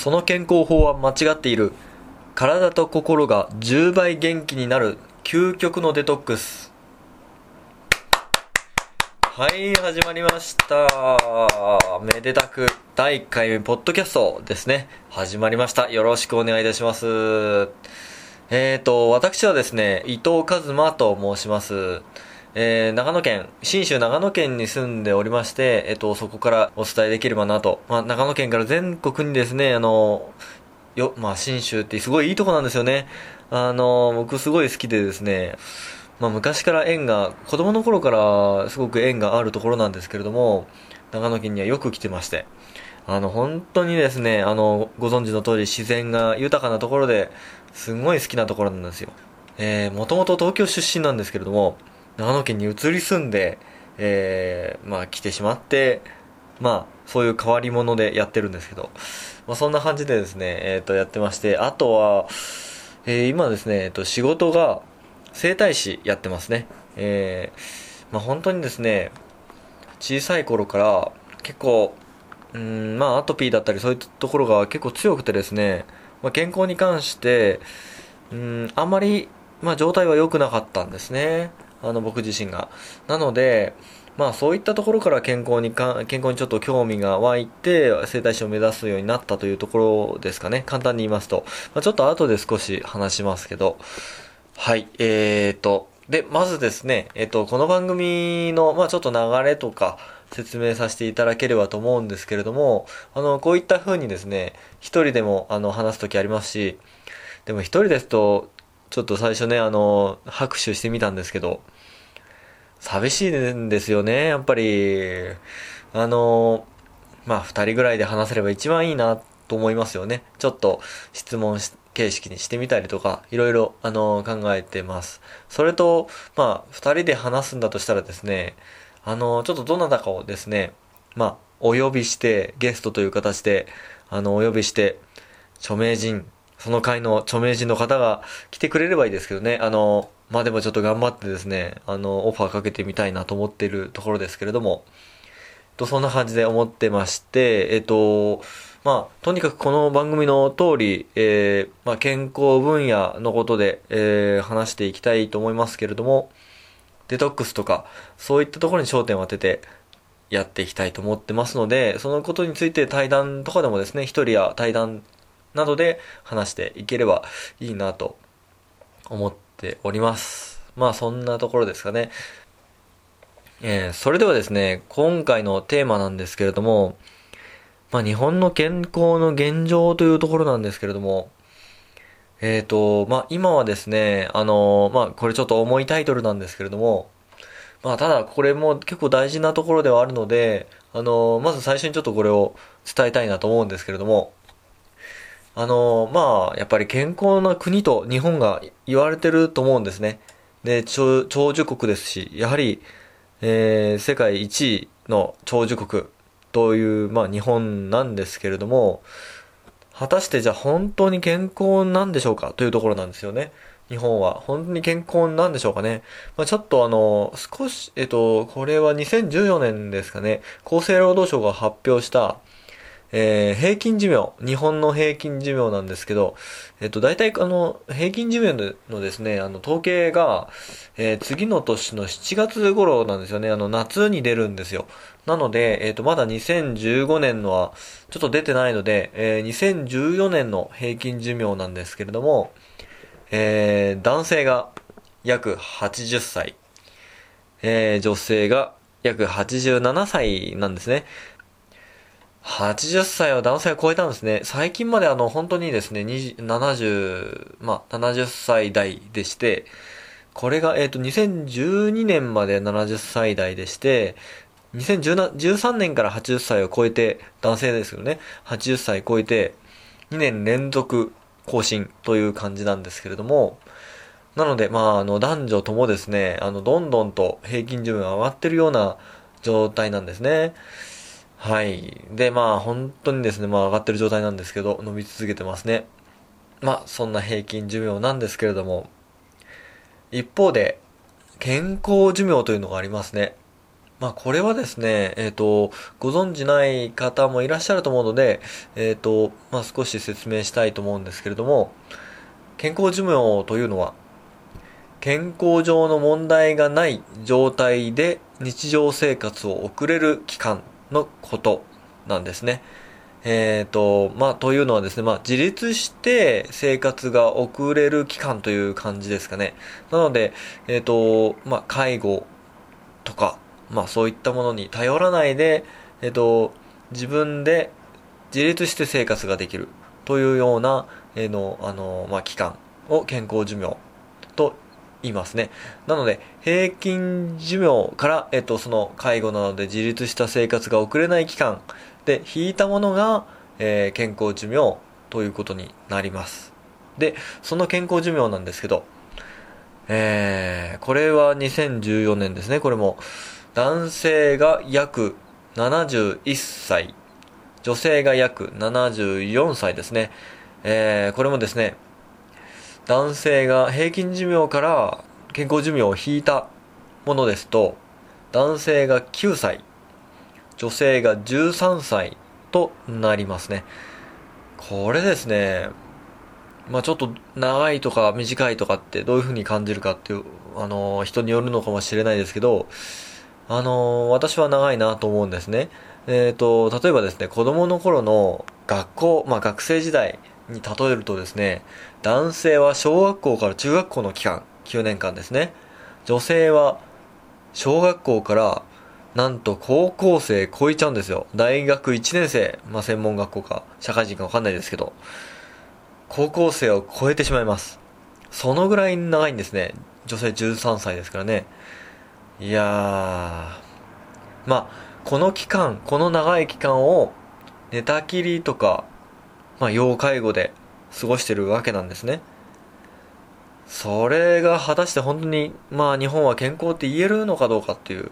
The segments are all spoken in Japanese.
その健康法は間違っている。体と心が10倍元気になる究極のデトックス。はい始まりました。めでたく第1回目ポッドキャストですね。始まりました。よろしくお願いいたします。えーと私はですね伊藤和馬と申します。えー、長野県、信州長野県に住んでおりまして、えっと、そこからお伝えできればなと。まあ、長野県から全国にですね、あの、よ、まあ、信州ってすごいいいとこなんですよね。あの、僕すごい好きでですね、まあ、昔から縁が、子供の頃からすごく縁があるところなんですけれども、長野県にはよく来てまして、あの、本当にですね、あの、ご存知の通り自然が豊かなところで、すごい好きなところなんですよ。えー、もともと東京出身なんですけれども、長野県に移り住んで、えー、まあ来てしまって、まあそういう変わり者でやってるんですけど、まあそんな感じでですね、えっ、ー、とやってまして、あとは、えー、今ですね、えっ、と仕事が整体師やってますね。えー、まあ本当にですね、小さい頃から結構、うん、まあアトピーだったりそういったところが結構強くてですね、まあ、健康に関して、うん、あんまり、まあ状態は良くなかったんですね。あの僕自身が。なので、まあそういったところから健康にか、健康にちょっと興味が湧いて、整体師を目指すようになったというところですかね。簡単に言いますと。まあ、ちょっと後で少し話しますけど。はい、えーと、で、まずですね、えっ、と、この番組の、まあちょっと流れとか、説明させていただければと思うんですけれども、あの、こういった風にですね、一人でも、あの、話すときありますし、でも一人ですと、ちょっと最初ね、あの、拍手してみたんですけど、寂しいんですよね、やっぱり。あの、まあ、二人ぐらいで話せれば一番いいなと思いますよね。ちょっと質問形式にしてみたりとか、いろいろ、あの、考えてます。それと、まあ、二人で話すんだとしたらですね、あの、ちょっとどなたかをですね、まあ、お呼びして、ゲストという形で、あの、お呼びして、著名人、その会の著名人の方が来てくれればいいですけどね、あの、まあでもちょっと頑張ってですね、あの、オファーかけてみたいなと思っているところですけれども、とそんな感じで思ってまして、えっと、まあ、とにかくこの番組の通り、えー、まあ、健康分野のことで、えー、話していきたいと思いますけれども、デトックスとか、そういったところに焦点を当てて、やっていきたいと思ってますので、そのことについて対談とかでもですね、一人や対談などで話していければいいなと思っております。まあそんなところですかね。えー、それではですね、今回のテーマなんですけれども、まあ日本の健康の現状というところなんですけれども、えっ、ー、と、まあ今はですね、あのまあこれちょっと重いタイトルなんですけれども、まあただこれも結構大事なところではあるので、あのまず最初にちょっとこれを伝えたいなと思うんですけれども、あのまあ、やっぱり健康な国と日本が言われてると思うんですね。で、長寿国ですし、やはり、えー、世界一位の長寿国という、まあ日本なんですけれども、果たしてじゃあ本当に健康なんでしょうか？というところなんですよね。日本は。本当に健康なんでしょうかね？まあ、ちょっとあの、少し、えっと、これは2014年ですかね。厚生労働省が発表した、えー、平均寿命、日本の平均寿命なんですけど、えっと、大体、あの、平均寿命のですね、あの、統計が、えー、次の年の7月頃なんですよね、あの、夏に出るんですよ。なので、えっと、まだ2015年のは、ちょっと出てないので、えー、2014年の平均寿命なんですけれども、えー、男性が約80歳、えー、女性が約87歳なんですね。80歳は男性が超えたんですね。最近まであの、本当にですね、70、まあ、70歳代でして、これが、えっ、ー、と、2012年まで70歳代でして、2013年から80歳を超えて、男性ですよね。80歳超えて、2年連続更新という感じなんですけれども、なので、まあ、あの、男女ともですね、あの、どんどんと平均寿命が上がってるような状態なんですね。はい。で、まあ、本当にですね、まあ、上がってる状態なんですけど、伸び続けてますね。まあ、そんな平均寿命なんですけれども、一方で、健康寿命というのがありますね。まあ、これはですね、えっ、ー、と、ご存知ない方もいらっしゃると思うので、えっ、ー、と、まあ、少し説明したいと思うんですけれども、健康寿命というのは、健康上の問題がない状態で日常生活を送れる期間のことなんですね。えっ、ー、と、まあ、というのはですね、まあ、自立して生活が送れる期間という感じですかね。なので、えっ、ー、と、まあ、介護とか、まあそういったものに頼らないで、えっと、自分で自立して生活ができるというような、えの、あの、まあ、期間を健康寿命といますね。なので、平均寿命から、えっと、その介護などで自立した生活が送れない期間で引いたものが、えー、健康寿命ということになります。で、その健康寿命なんですけど、えー、これは2014年ですね、これも。男性が約71歳、女性が約74歳ですね。えー、これもですね、男性が平均寿命から健康寿命を引いたものですと、男性が9歳、女性が13歳となりますね。これですね、まあちょっと長いとか短いとかってどういう風に感じるかっていう、あの、人によるのかもしれないですけど、あの、私は長いなと思うんですね。えっ、ー、と、例えばですね、子供の頃の学校、まあ学生時代に例えるとですね、男性は小学校から中学校の期間、9年間ですね。女性は小学校からなんと高校生超えちゃうんですよ。大学1年生、まあ専門学校か社会人かわかんないですけど、高校生を超えてしまいます。そのぐらい長いんですね。女性13歳ですからね。いやー、まあ、この期間、この長い期間を寝たきりとか、まあ、要介護で過ごしてるわけなんですね。それが果たして本当に、まあ日本は健康って言えるのかどうかっていう、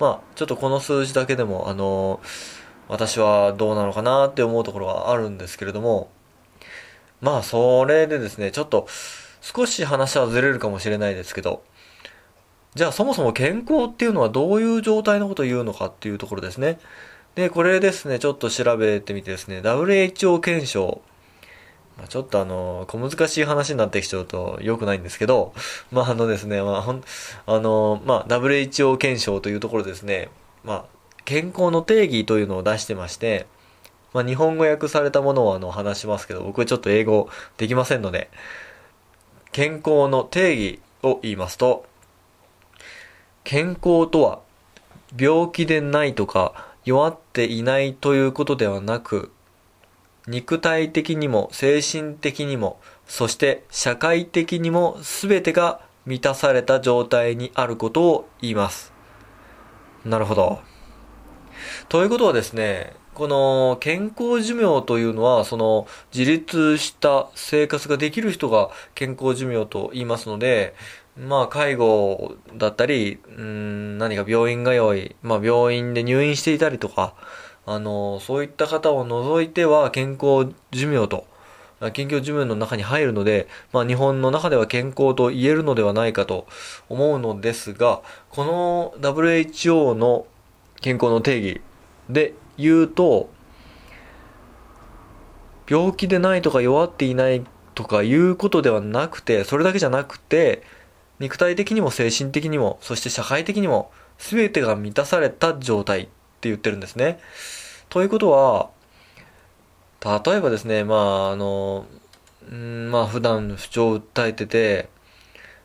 まあちょっとこの数字だけでも、あの、私はどうなのかなって思うところはあるんですけれども、まあそれでですね、ちょっと少し話はずれるかもしれないですけど、じゃあそもそも健康っていうのはどういう状態のことを言うのかっていうところですね。で、これですね、ちょっと調べてみてですね、WHO 検証。まあ、ちょっとあの、小難しい話になってきちゃうと良くないんですけど、まああのですね、まあほん、あの、まあ WHO 検証というところですね、まあ健康の定義というのを出してまして、まあ日本語訳されたものをあの話しますけど、僕はちょっと英語できませんので、健康の定義を言いますと、健康とは病気でないとか弱っていないということではなく肉体的にも精神的にもそして社会的にも全てが満たされた状態にあることを言います。なるほど。ということはですね、この健康寿命というのは、その自立した生活ができる人が健康寿命と言いますので、まあ、介護だったり、うん、何か病院通い、まあ、病院で入院していたりとか、あの、そういった方を除いては健康寿命と、健康寿命の中に入るので、まあ、日本の中では健康と言えるのではないかと思うのですが、この WHO の健康の定義で言うと、病気でないとか弱っていないとかいうことではなくて、それだけじゃなくて、肉体的にも精神的にも、そして社会的にも、全てが満たされた状態って言ってるんですね。ということは、例えばですね、まあ、あの、んまあ、普段不調を訴えてて、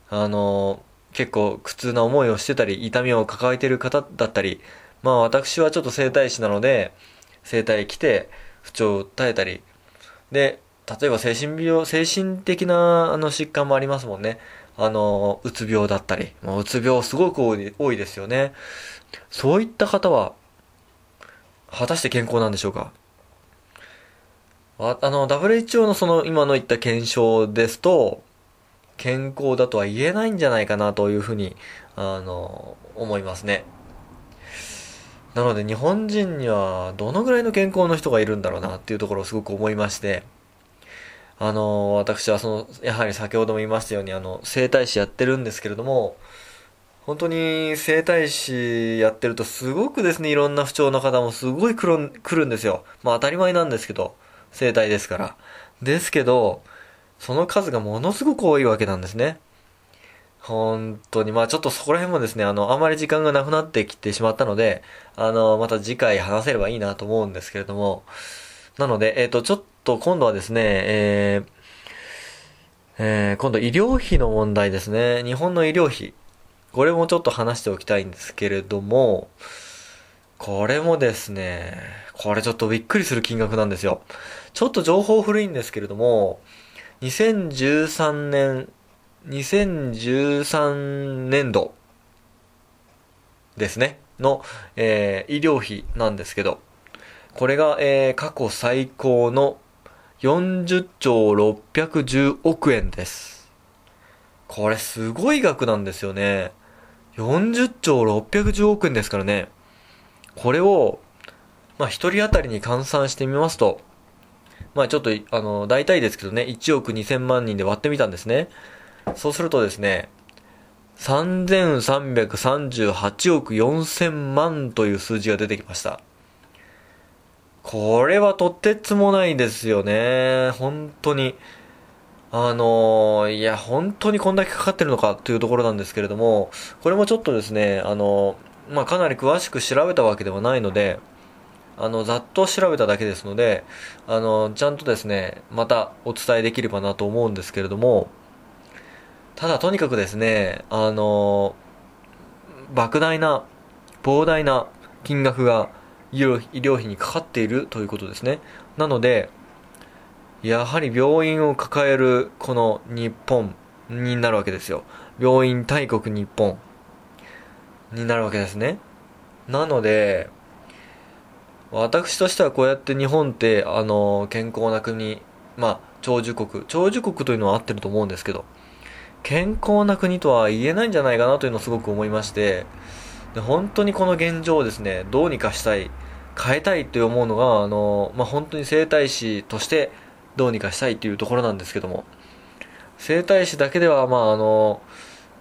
あの、結構苦痛な思いをしてたり、痛みを抱えてる方だったり、まあ私はちょっと整体師なので、整体来て不調を訴えたり、で、例えば精神病、精神的なあの疾患もありますもんね。あの、うつ病だったり、もううつ病すごく多いですよね。そういった方は、果たして健康なんでしょうか？ああの、WHO のその今の言った検証ですと、健康だとは言えないんじゃないかなというふうに、あの、思いますね。なので日本人にはどのぐらいの健康の人がいるんだろうなっていうところをすごく思いまして、あの、私はその、やはり先ほども言いましたように、あの、整体師やってるんですけれども、本当に整体師やってるとすごくですね、いろんな不調の方もすごい来る来るんですよ。まあ当たり前なんですけど、整体ですから。ですけど、その数がものすごく多いわけなんですね。本当に、まあちょっとそこら辺もですね、あの、あまり時間がなくなってきてしまったので、あの、また次回話せればいいなと思うんですけれども、なので、えっ、ー、と、ちょっと今度はですね、えー、えー、今度医療費の問題ですね。日本の医療費。これもちょっと話しておきたいんですけれども、これもですね、これちょっとびっくりする金額なんですよ。ちょっと情報古いんですけれども、2013年2013年度ですね、の、えー、医療費なんですけど、これが、えー、過去最高の40兆610億円です。これすごい額なんですよね。40兆610億円ですからね。これを、まあ、一人当たりに換算してみますと、まあちょっと、あの、大体ですけどね、1億2000万人で割ってみたんですね。そうするとですね、3338億4000万という数字が出てきました。これはとてつもないですよね。本当に。あの、いや、本当にこんだけかかってるのかというところなんですけれども、これもちょっとですね、あの、まあ、かなり詳しく調べたわけではないので、あの、ざっと調べただけですので、あの、ちゃんとですね、またお伝えできればなと思うんですけれども、ただとにかくですね、あの、莫大な、膨大な金額が医療費にかかっているということですね。なので、やはり病院を抱えるこの日本になるわけですよ。病院大国日本になるわけですね。なので、私としてはこうやって日本って、あの、健康な国、まあ、長寿国、長寿国というのは合ってると思うんですけど、健康な国とは言えないんじゃないかなというのをすごく思いまして、で本当にこの現状をですね、どうにかしたい、変えたいと思うのが、あの、まあ、本当に整体師としてどうにかしたいというところなんですけども、整体師だけでは、まあ、あの、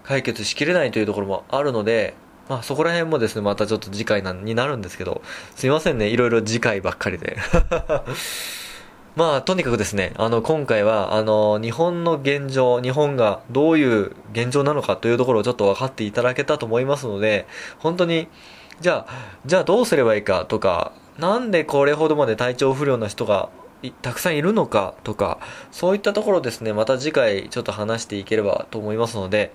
解決しきれないというところもあるので、まあ、そこら辺もですね、またちょっと次回なになるんですけど、すいませんね、いろいろ次回ばっかりで。まあ、とにかくですね、あの、今回は、あの、日本の現状、日本がどういう現状なのかというところをちょっと分かっていただけたと思いますので、本当に、じゃあ、じゃあどうすればいいかとか、なんでこれほどまで体調不良な人がたくさんいるのかとか、そういったところですね、また次回ちょっと話していければと思いますので、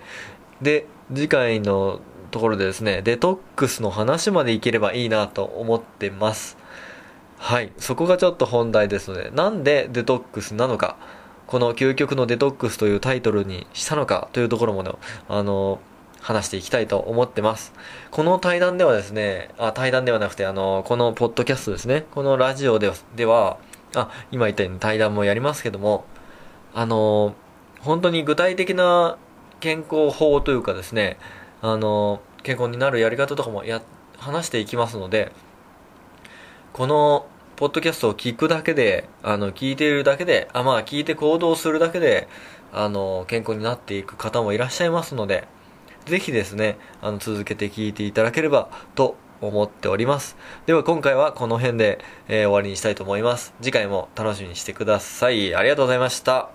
で、次回のところでですね、デトックスの話までいければいいなと思ってます。はい。そこがちょっと本題ですので、なんでデトックスなのか、この究極のデトックスというタイトルにしたのかというところもね、あの、話していきたいと思ってます。この対談ではですね、あ、対談ではなくて、あの、このポッドキャストですね、このラジオでは、では、あ、今言ったように対談もやりますけども、あの、本当に具体的な健康法というかですね、あの、健康になるやり方とかもや、話していきますので、このポッドキャストを聞くだけで、あの、聞いているだけで、あ、まあ、聞いて行動するだけで、あの、健康になっていく方もいらっしゃいますので、ぜひですね、あの、続けて聞いていただければと思っております。では今回はこの辺で、えー、終わりにしたいと思います。次回も楽しみにしてください。ありがとうございました。